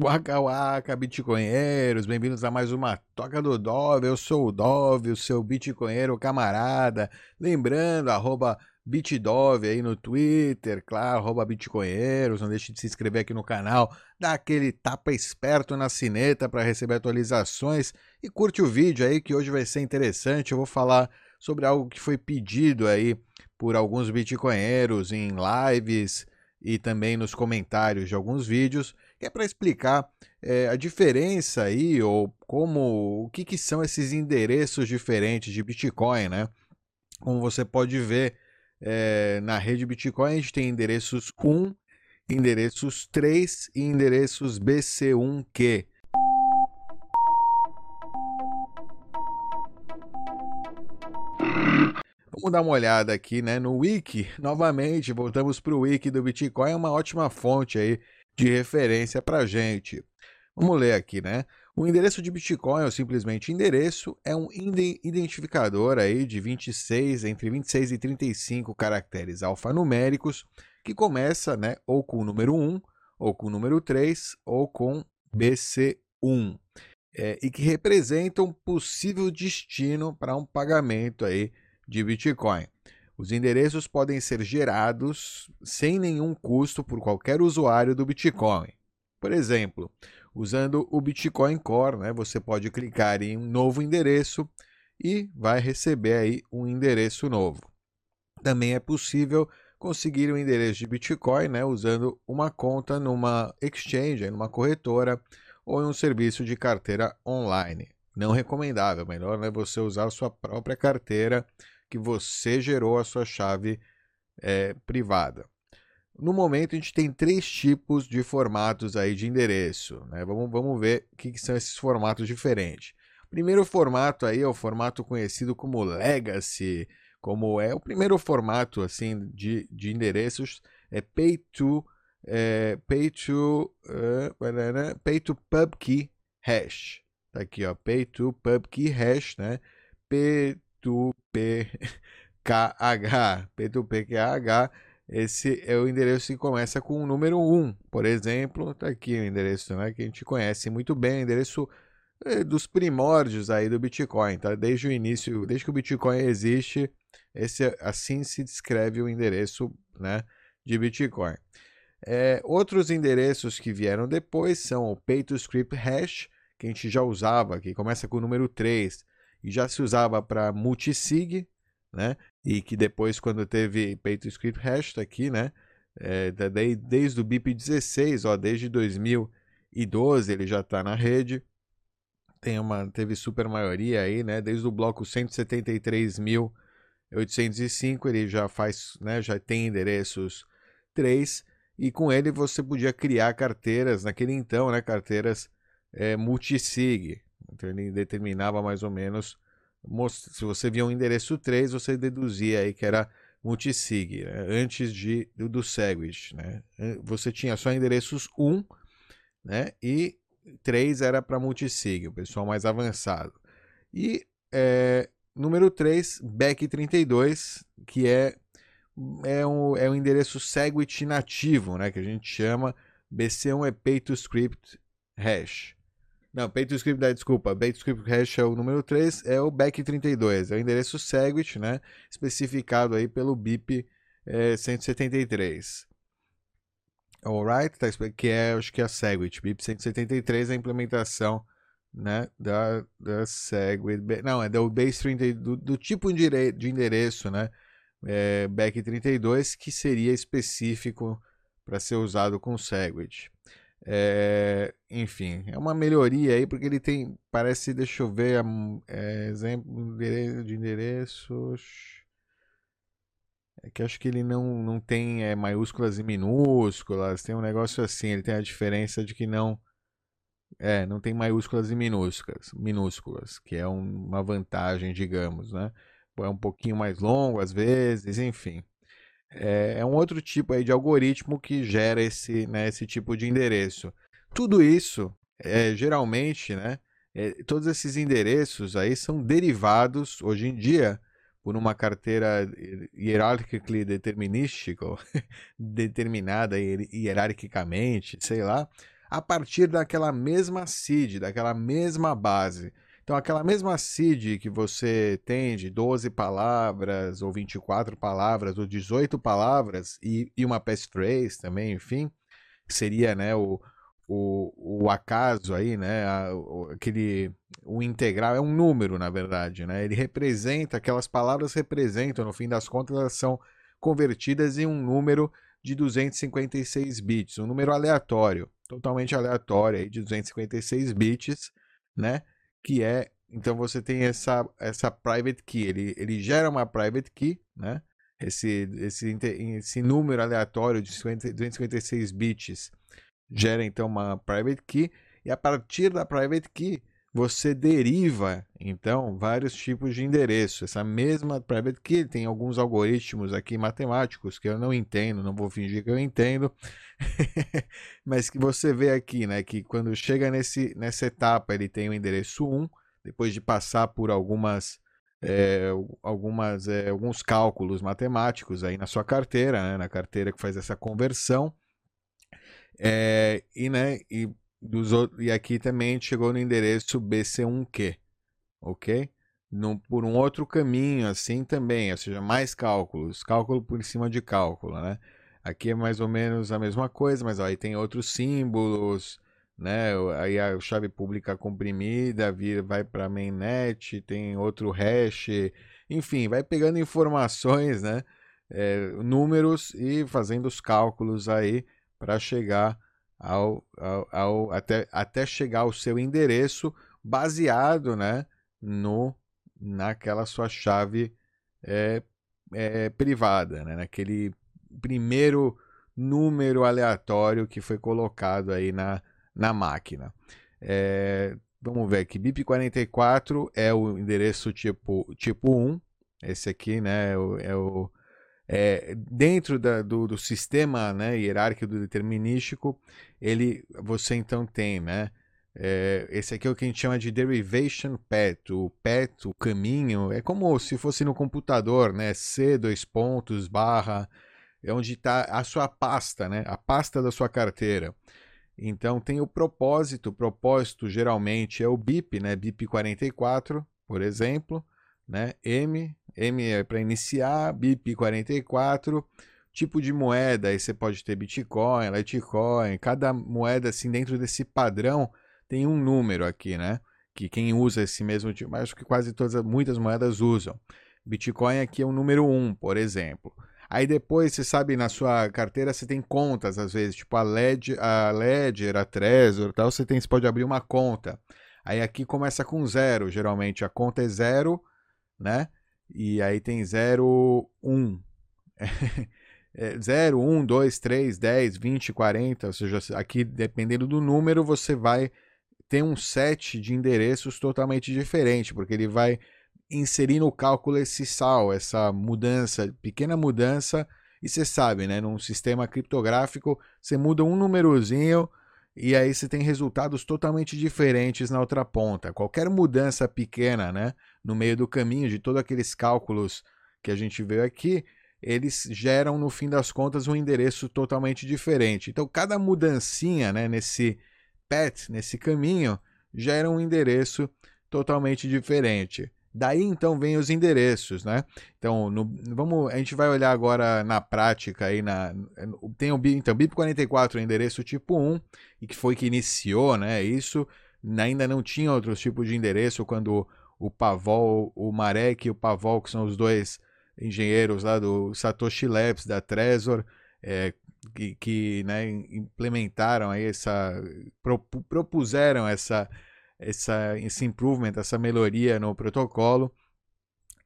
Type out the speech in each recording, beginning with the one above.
Waka Waka, Bitcoinheiros, bem-vindos a mais uma Toca do Dove. Eu sou o Dove, o seu Bitcoinheiro camarada. Lembrando, arroba Bitdove aí no Twitter, claro, arroba Bitcoinheiros. Não deixe de se inscrever aqui no canal, dá aquele tapa esperto na sineta para receber atualizações e curte o vídeo aí que hoje vai ser interessante. Eu vou falar sobre algo que foi pedido aí por alguns Bitcoinheiros em lives e também nos comentários de alguns vídeos que é para explicar é, a diferença aí, ou como, o que, que são esses endereços diferentes de Bitcoin, né? Como você pode ver é, na rede Bitcoin, a gente tem endereços 1, endereços 3 e endereços BC1Q. Vamos dar uma olhada aqui né, no Wiki. Novamente, voltamos para o Wiki do Bitcoin, é uma ótima fonte aí de referência para a gente. Vamos ler aqui, né? O endereço de Bitcoin, ou simplesmente endereço, é um identificador aí de 26, entre 26 e 35 caracteres alfanuméricos, que começa né, ou com o número 1, ou com o número 3, ou com BC1, é, e que representam um possível destino para um pagamento aí de Bitcoin. Os endereços podem ser gerados sem nenhum custo por qualquer usuário do Bitcoin. Por exemplo, usando o Bitcoin Core, né, você pode clicar em um novo endereço e vai receber aí um endereço novo. Também é possível conseguir um endereço de Bitcoin né, usando uma conta numa exchange, numa corretora ou em um serviço de carteira online. Não recomendável, melhor né, você usar sua própria carteira que você gerou a sua chave é, privada. No momento, a gente tem três tipos de formatos aí de endereço. Né? Vamos, vamos ver o que, que são esses formatos diferentes. O primeiro formato aí é o formato conhecido como Legacy, como é o primeiro formato assim de, de endereços é pay to é, pay to uh, pay to pub key hash tá aqui ó pay to pub key hash né p P2PKH. P2PKH, esse é o endereço que começa com o número 1. Por exemplo, está aqui o endereço né, que a gente conhece muito bem, endereço eh, dos primórdios aí do Bitcoin, tá? Desde o início, desde que o Bitcoin existe, esse assim se descreve o endereço, né, de Bitcoin. É, outros endereços que vieram depois são o Pay to Script Hash, que a gente já usava, que começa com o número 3 e já se usava para multisig, né? E que depois, quando teve peito script hash, aqui, né? É, desde, desde o BIP 16, ó, desde 2012 ele já está na rede. Tem uma, teve super maioria aí, né? Desde o bloco 173.805 ele já faz, né? Já tem endereços 3 e com ele você podia criar carteiras naquele então, né? Carteiras é, multisig, então ele determinava mais ou menos, se você via um endereço 3, você deduzia aí que era multisig, né? antes de, do, do Segwit. Né? Você tinha só endereços 1 né? e 3 era para multisig, o pessoal mais avançado. E é, número 3, back32, que é, é, um, é um endereço Segwit nativo, né? que a gente chama BC1 é Hash. Não, PageScript, desculpa, PageScript hash é o número 3, é o back32, é o endereço Segwit, né, especificado aí pelo BIP é, 173. Alright, tá, que é, acho que é a Segwit, BIP 173 é a implementação, né, da, da Segwit, não, é do base 30, do, do tipo de endereço, né, é, back32, que seria específico para ser usado com Segwit. É, enfim, é uma melhoria aí, porque ele tem, parece, deixa eu ver, é, exemplo de endereços. É que acho que ele não, não tem é, maiúsculas e minúsculas, tem um negócio assim, ele tem a diferença de que não. É, não tem maiúsculas e minúsculas, minúsculas, que é um, uma vantagem, digamos, né? É um pouquinho mais longo às vezes, enfim. É, é um outro tipo aí de algoritmo que gera esse, né, esse tipo de endereço. Tudo isso, é, geralmente, né, é, todos esses endereços aí são derivados, hoje em dia, por uma carteira hierarchically determinística, determinada hierarquicamente, sei lá, a partir daquela mesma seed, daquela mesma base. Então, aquela mesma seed que você tem de 12 palavras, ou 24 palavras, ou 18 palavras, e, e uma passphrase também, enfim, seria né, o, o, o acaso aí, né, a, o, aquele, o integral, é um número, na verdade, né, ele representa, aquelas palavras representam, no fim das contas, elas são convertidas em um número de 256 bits, um número aleatório, totalmente aleatório aí de 256 bits, né? Que é, então você tem essa essa private key, ele ele gera uma private key, né? Esse esse esse número aleatório de 50, 256 bits gera então uma private key e a partir da private key você deriva então vários tipos de endereço. Essa mesma private key tem alguns algoritmos aqui matemáticos que eu não entendo, não vou fingir que eu entendo, mas que você vê aqui, né, que quando chega nesse, nessa etapa ele tem o endereço 1, depois de passar por algumas é, algumas é, alguns cálculos matemáticos aí na sua carteira, né, na carteira que faz essa conversão. É, e, né, e dos outros, e aqui também chegou no endereço BC1Q, ok? No, por um outro caminho, assim também, ou seja, mais cálculos, cálculo por cima de cálculo, né? Aqui é mais ou menos a mesma coisa, mas ó, aí tem outros símbolos, né? Aí a chave pública comprimida vai para mainnet, tem outro hash, enfim, vai pegando informações, né? É, números e fazendo os cálculos aí para chegar ao, ao, ao, até, até chegar ao seu endereço baseado né, no, naquela sua chave é, é, privada, né, naquele primeiro número aleatório que foi colocado aí na, na máquina. É, vamos ver aqui, BIP44 é o endereço tipo, tipo 1, esse aqui né, é o, é o é, dentro da, do, do, sistema né, hierárquico determinístico, ele, você então tem, né? É, esse aqui é o que a gente chama de derivation path. O path, o caminho, é como se fosse no computador, né? C, dois pontos, barra, é onde está a sua pasta, né? A pasta da sua carteira. Então tem o propósito, o propósito geralmente é o BIP, né? BIP 44, por exemplo, né? M, M é para iniciar, BIP 44, tipo de moeda, aí você pode ter Bitcoin, Litecoin, cada moeda assim dentro desse padrão tem um número aqui, né? Que quem usa esse mesmo tipo, acho que quase todas, muitas moedas usam. Bitcoin aqui é o número 1, por exemplo. Aí depois, você sabe, na sua carteira você tem contas, às vezes, tipo a Ledger, a, Ledger, a Trezor tal, você, tem, você pode abrir uma conta. Aí aqui começa com zero, geralmente a conta é zero, né? E aí tem 0, 1. É 0, 1, 2, 3, 10, 20, 40. Ou seja, aqui, dependendo do número, você vai ter um set de endereços totalmente diferente, porque ele vai inserir no cálculo esse sal, essa mudança, pequena mudança. E você sabe, né? Num sistema criptográfico, você muda um númerozinho e aí você tem resultados totalmente diferentes na outra ponta. Qualquer mudança pequena, né, no meio do caminho de todos aqueles cálculos que a gente vê aqui, eles geram no fim das contas um endereço totalmente diferente. Então cada mudancinha, né, nesse path, nesse caminho, gera um endereço totalmente diferente. Daí então vem os endereços, né? Então, no, vamos, a gente vai olhar agora na prática aí na tem o então BIP 44 é endereço tipo 1 e que foi que iniciou, né? Isso ainda não tinha outros tipos de endereço quando o Pavol, o Marek e o Pavol, que são os dois engenheiros lá do Satoshi Labs da Trezor, é, que, que né, implementaram aí essa propuseram essa essa, esse improvement, essa melhoria no protocolo,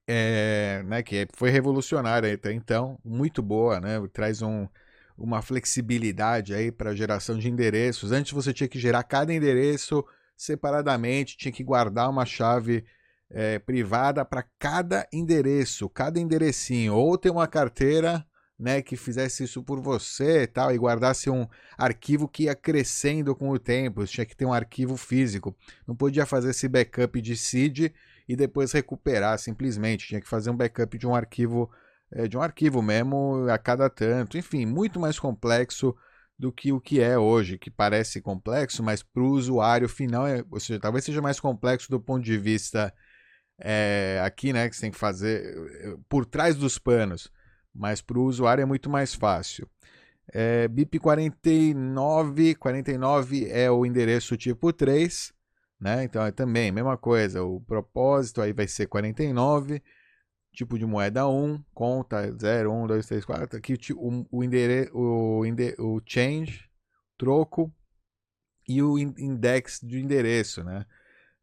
é, né, que foi revolucionária até então, muito boa, né, traz um, uma flexibilidade aí para geração de endereços. Antes você tinha que gerar cada endereço separadamente, tinha que guardar uma chave é, privada para cada endereço, cada enderecinho, ou ter uma carteira né, que fizesse isso por você e tal, e guardasse um arquivo que ia crescendo com o tempo, tinha que ter um arquivo físico. Não podia fazer esse backup de seed e depois recuperar simplesmente, tinha que fazer um backup de um arquivo é, de um arquivo mesmo a cada tanto, enfim, muito mais complexo do que o que é hoje, que parece complexo, mas para o usuário final, é, ou seja, talvez seja mais complexo do ponto de vista é, aqui, né, que você tem que fazer eh, por trás dos panos, mas para o usuário é muito mais fácil. É, BIP 49, 49 é o endereço tipo 3, né? Então é também a mesma coisa, o propósito aí vai ser 49, tipo de moeda 1, conta 0, 1, 2, 3, 4, aqui o, o, endere, o, o change, troco e o index de endereço, né?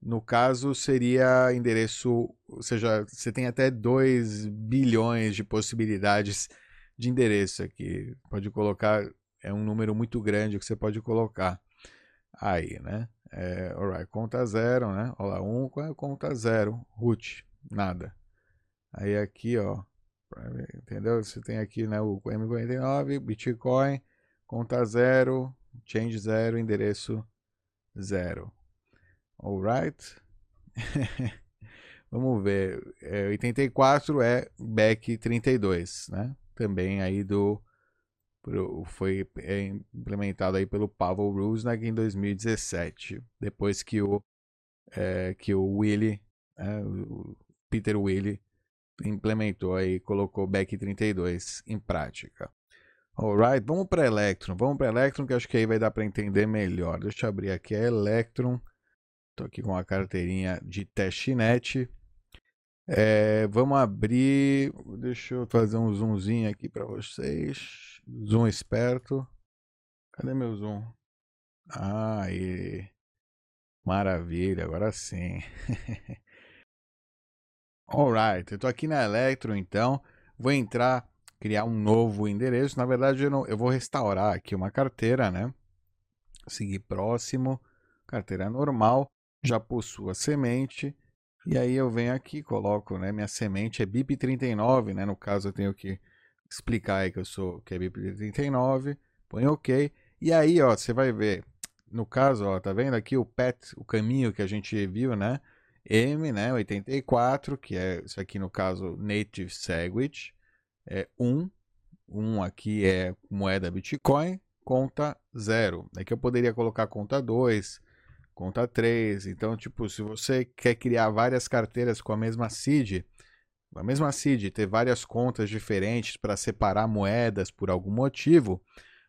No caso, seria endereço, ou seja, você tem até 2 bilhões de possibilidades de endereço aqui. Pode colocar, é um número muito grande que você pode colocar aí, né? É, alright, conta zero, né? Olha lá, 1, um, conta zero, root, nada. Aí aqui, ó, entendeu? Você tem aqui né, o M49, Bitcoin, conta zero, change zero, endereço zero. Alright? Vamos ver. É, 84 é back 32, né? Também aí do foi é, implementado aí pelo Pavel Rusnak em 2017, depois que o é, que o Willy, é, o Peter Willy implementou aí, colocou back 32 em prática. Alright, vamos para Electron. Vamos para Electron que acho que aí vai dar para entender melhor. Deixa eu abrir aqui a Electron. Estou aqui com a carteirinha de testnet. É, vamos abrir. Deixa eu fazer um zoomzinho aqui para vocês. Zoom esperto. Cadê meu zoom? Aí. Maravilha, agora sim. Alright, eu estou aqui na Electro então. Vou entrar, criar um novo endereço. Na verdade, eu, não, eu vou restaurar aqui uma carteira, né? Seguir próximo. Carteira normal já possuo a semente, e aí eu venho aqui, coloco, né, minha semente é BIP39, né, no caso eu tenho que explicar aí que eu sou, que é BIP39, põe OK, e aí, ó, você vai ver, no caso, ó, tá vendo aqui o PET, o caminho que a gente viu, né, M, né, 84, que é isso aqui no caso Native Segwit, é 1, 1 aqui é moeda Bitcoin, conta 0. Aqui eu poderia colocar conta 2, conta 3. Então, tipo, se você quer criar várias carteiras com a mesma seed, a mesma seed, ter várias contas diferentes para separar moedas por algum motivo,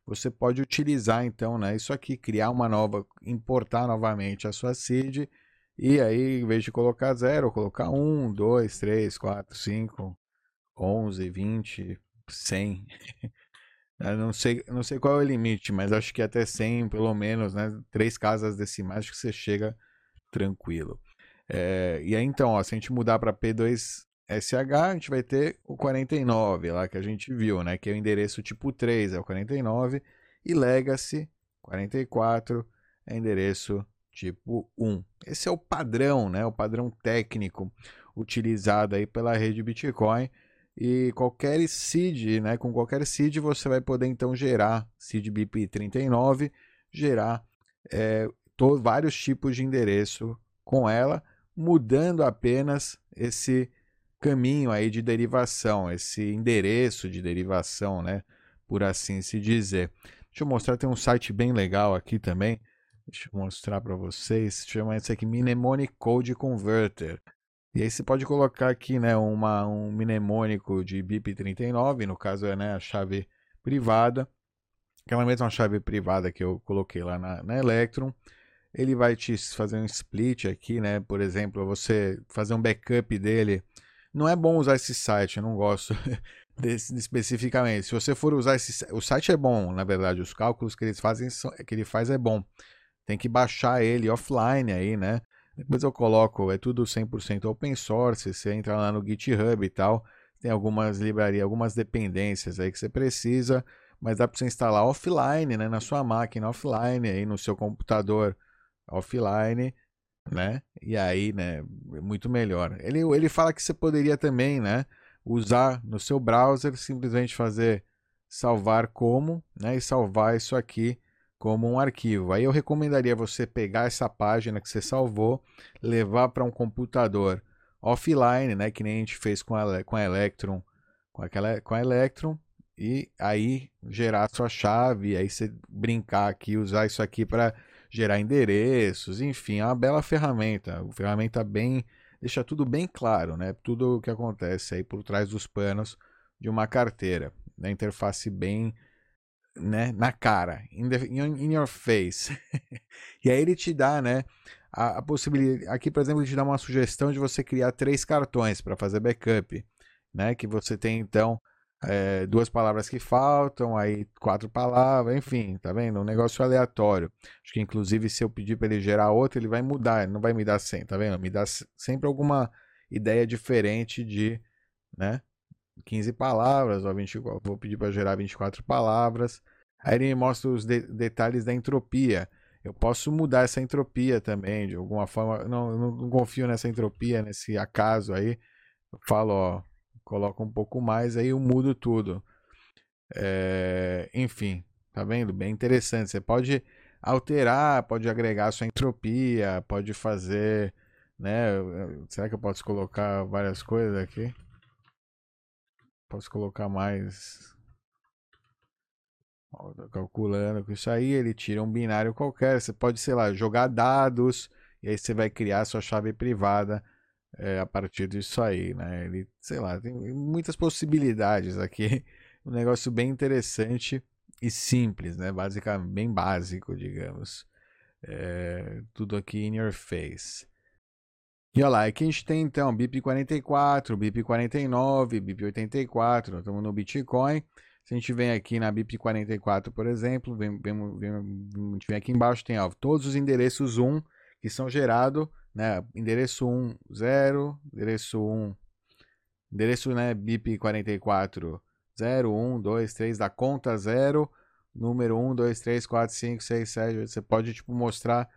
você pode utilizar então, né, isso aqui, criar uma nova, importar novamente a sua seed e aí, em vez de colocar 0, colocar 1, 2, 3, 4, 5, 11, 20, 100. Não sei, não sei qual é o limite, mas acho que até 100, pelo menos, né? Três casas decimais, que você chega tranquilo. É, e aí, então, ó, se a gente mudar para P2SH, a gente vai ter o 49 lá que a gente viu, né? Que é o endereço tipo 3, é o 49. E Legacy 44 é endereço tipo 1. Esse é o padrão, né? O padrão técnico utilizado aí pela rede Bitcoin e qualquer seed, né, com qualquer seed você vai poder então gerar seed BIP39, gerar é, vários tipos de endereço com ela, mudando apenas esse caminho aí de derivação, esse endereço de derivação, né, por assim se dizer. Deixa eu mostrar, tem um site bem legal aqui também. Deixa eu mostrar para vocês. Chama esse aqui Mnemonic Code Converter. E aí você pode colocar aqui né, uma, um mnemônico de BIP39, no caso é né, a chave privada, aquela mesma chave privada que eu coloquei lá na, na Electron. Ele vai te fazer um split aqui, né? Por exemplo, você fazer um backup dele. Não é bom usar esse site, eu não gosto desse, especificamente. Se você for usar esse o site é bom, na verdade, os cálculos que eles fazem que ele faz é bom. Tem que baixar ele offline aí, né? Depois eu coloco, é tudo 100% open source, você entra lá no GitHub e tal, tem algumas livrarias, algumas dependências aí que você precisa, mas dá para você instalar offline, né, na sua máquina offline, aí no seu computador offline, né? E aí, né, é muito melhor. Ele, ele fala que você poderia também, né, usar no seu browser, simplesmente fazer salvar como, né, e salvar isso aqui como um arquivo. Aí eu recomendaria você pegar essa página que você salvou, levar para um computador offline, né, que nem a gente fez com a, com a Electron, com, aquela, com a Electron, e aí gerar sua chave, aí você brincar aqui, usar isso aqui para gerar endereços, enfim, é uma bela ferramenta, uma ferramenta bem deixa tudo bem claro, né? Tudo o que acontece aí por trás dos panos de uma carteira, né? interface bem né, na cara, in, the, in your face. e aí ele te dá, né, a, a, possibilidade, aqui por exemplo, ele te dá uma sugestão de você criar três cartões para fazer backup, né, que você tem então é, duas palavras que faltam, aí quatro palavras, enfim, tá vendo? Um negócio aleatório. Acho que inclusive se eu pedir para ele gerar outro, ele vai mudar, ele não vai me dar 100, tá vendo? Me dá sempre alguma ideia diferente de, né? 15 palavras, ou 20, vou pedir para gerar 24 palavras. Aí ele me mostra os de detalhes da entropia. Eu posso mudar essa entropia também, de alguma forma. Não, não confio nessa entropia, nesse acaso aí. Eu falo, ó, coloco um pouco mais, aí eu mudo tudo. É, enfim, tá vendo? Bem interessante. Você pode alterar, pode agregar sua entropia, pode fazer, né? Será que eu posso colocar várias coisas aqui? Posso colocar mais. calculando com isso aí, ele tira um binário qualquer. Você pode, sei lá, jogar dados e aí você vai criar sua chave privada é, a partir disso aí, né? Ele, sei lá, tem muitas possibilidades aqui. Um negócio bem interessante e simples, né? Basicamente, bem básico, digamos. É, tudo aqui in your face. E olha lá, aqui a gente tem então BIP 44, BIP 49, BIP 84, estamos no Bitcoin. Se a gente vem aqui na BIP 44, por exemplo, vem, vem, vem, a gente vem aqui embaixo, tem ó, todos os endereços 1 que são gerados, né? Endereço 1, 0, endereço 1, endereço né, BIP 44, 0, 1, 2, 3, da conta 0, número 1, 2, 3, 4, 5, 6, 7, você pode tipo mostrar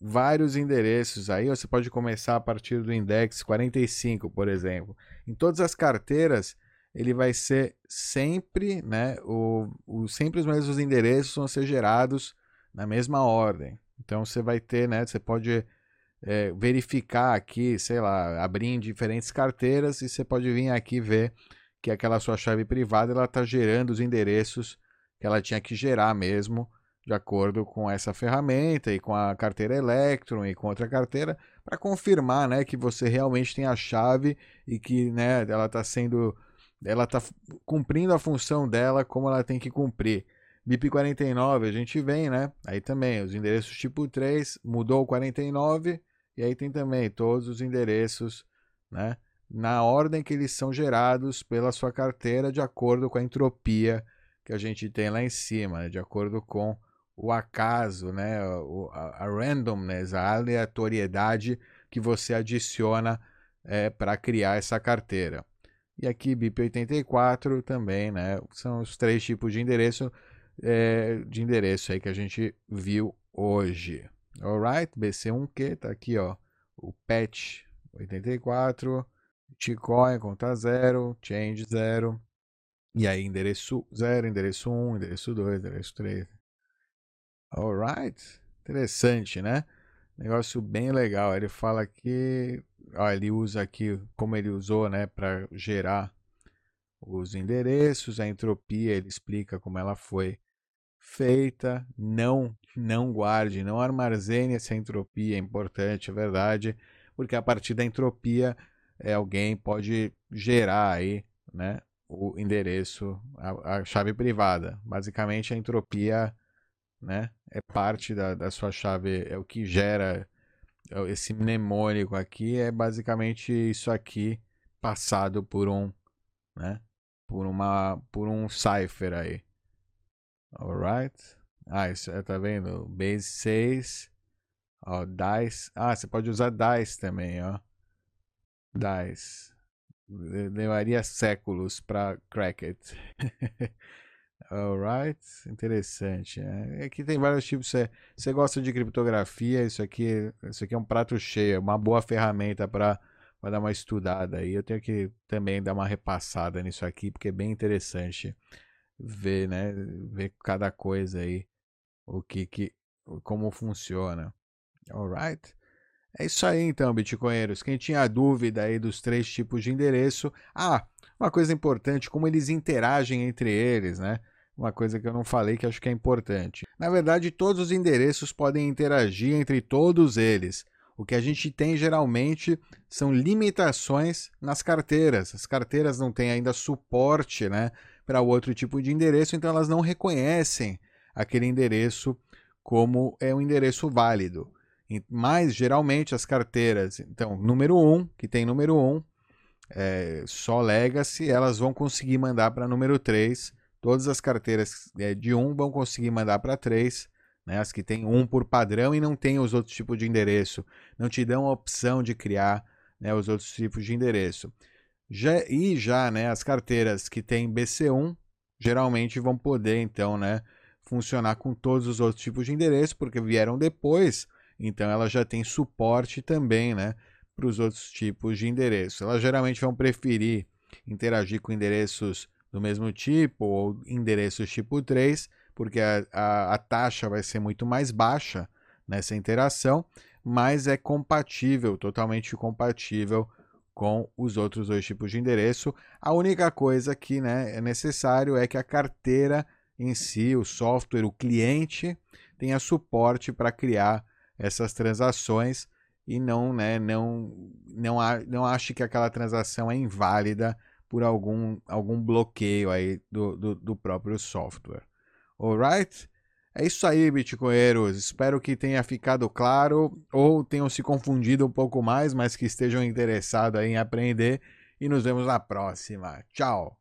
vários endereços aí, você pode começar a partir do index 45, por exemplo. Em todas as carteiras, ele vai ser sempre, né, o, o, sempre os mesmos endereços vão ser gerados na mesma ordem. Então você vai ter, né, você pode é, verificar aqui, sei lá, abrir em diferentes carteiras e você pode vir aqui ver que aquela sua chave privada ela está gerando os endereços que ela tinha que gerar mesmo de acordo com essa ferramenta e com a carteira Electron e com outra carteira, para confirmar né, que você realmente tem a chave e que né, ela está sendo. Ela está cumprindo a função dela como ela tem que cumprir. BIP49, a gente vem, né? Aí também, os endereços tipo 3, mudou o 49, e aí tem também todos os endereços, né? Na ordem que eles são gerados pela sua carteira, de acordo com a entropia que a gente tem lá em cima, né? de acordo com o acaso, né, a, randomness, a aleatoriedade que você adiciona é, para criar essa carteira. E aqui BIP84 também, né, são os três tipos de endereço é, de endereço aí que a gente viu hoje. Alright, BC1Q tá aqui, ó, o patch 84, Bitcoin conta 0, change 0, e aí endereço 0, endereço 1, endereço 2, endereço 3, Alright. Interessante, né? Negócio bem legal. Ele fala que. Ó, ele usa aqui, como ele usou, né, para gerar os endereços, a entropia, ele explica como ela foi feita. Não, não guarde, não armazene essa entropia, é importante, é verdade, porque a partir da entropia é, alguém pode gerar aí, né, o endereço, a, a chave privada. Basicamente, a entropia né? É parte da, da sua chave, é o que gera é esse mnemônico aqui, é basicamente isso aqui passado por um, né? Por uma, por um cipher aí. Alright? Ah, isso, é, tá vendo? Base 6, ó, dice. Ah, você pode usar dice também, ó. Dice. Levaria séculos para crack it. Alright, interessante. É, aqui tem vários tipos. Você, você gosta de criptografia? Isso aqui, isso aqui é um prato cheio, é uma boa ferramenta para dar uma estudada aí. Eu tenho que também dar uma repassada nisso aqui, porque é bem interessante ver, né? Ver cada coisa aí, o que, que como funciona. Alright. É isso aí então, bitcoinheiros. Quem tinha dúvida aí dos três tipos de endereço, ah, uma coisa importante, como eles interagem entre eles, né? Uma coisa que eu não falei que acho que é importante. Na verdade, todos os endereços podem interagir entre todos eles. O que a gente tem geralmente são limitações nas carteiras. As carteiras não têm ainda suporte né, para outro tipo de endereço, então elas não reconhecem aquele endereço como é um endereço válido. Mas geralmente as carteiras, então, número 1, um, que tem número 1, um, é, só Legacy, elas vão conseguir mandar para número 3. Todas as carteiras é, de 1 um vão conseguir mandar para 3 né? As que tem um por padrão e não tem os outros tipos de endereço, não te dão a opção de criar né, os outros tipos de endereço. Já, e já né, as carteiras que tem BC1 geralmente vão poder então né, funcionar com todos os outros tipos de endereço, porque vieram depois, então elas já têm suporte também né, para os outros tipos de endereço. Elas geralmente vão preferir interagir com endereços do mesmo tipo ou endereços tipo 3, porque a, a, a taxa vai ser muito mais baixa nessa interação, mas é compatível, totalmente compatível com os outros dois tipos de endereço. A única coisa que né, é necessário é que a carteira em si, o software, o cliente, tenha suporte para criar essas transações e não, né, não, não, não ache que aquela transação é inválida por algum, algum bloqueio aí do, do, do próprio software. Alright? É isso aí, Bitcoinheiros. Espero que tenha ficado claro ou tenham se confundido um pouco mais, mas que estejam interessados em aprender. E nos vemos na próxima. Tchau!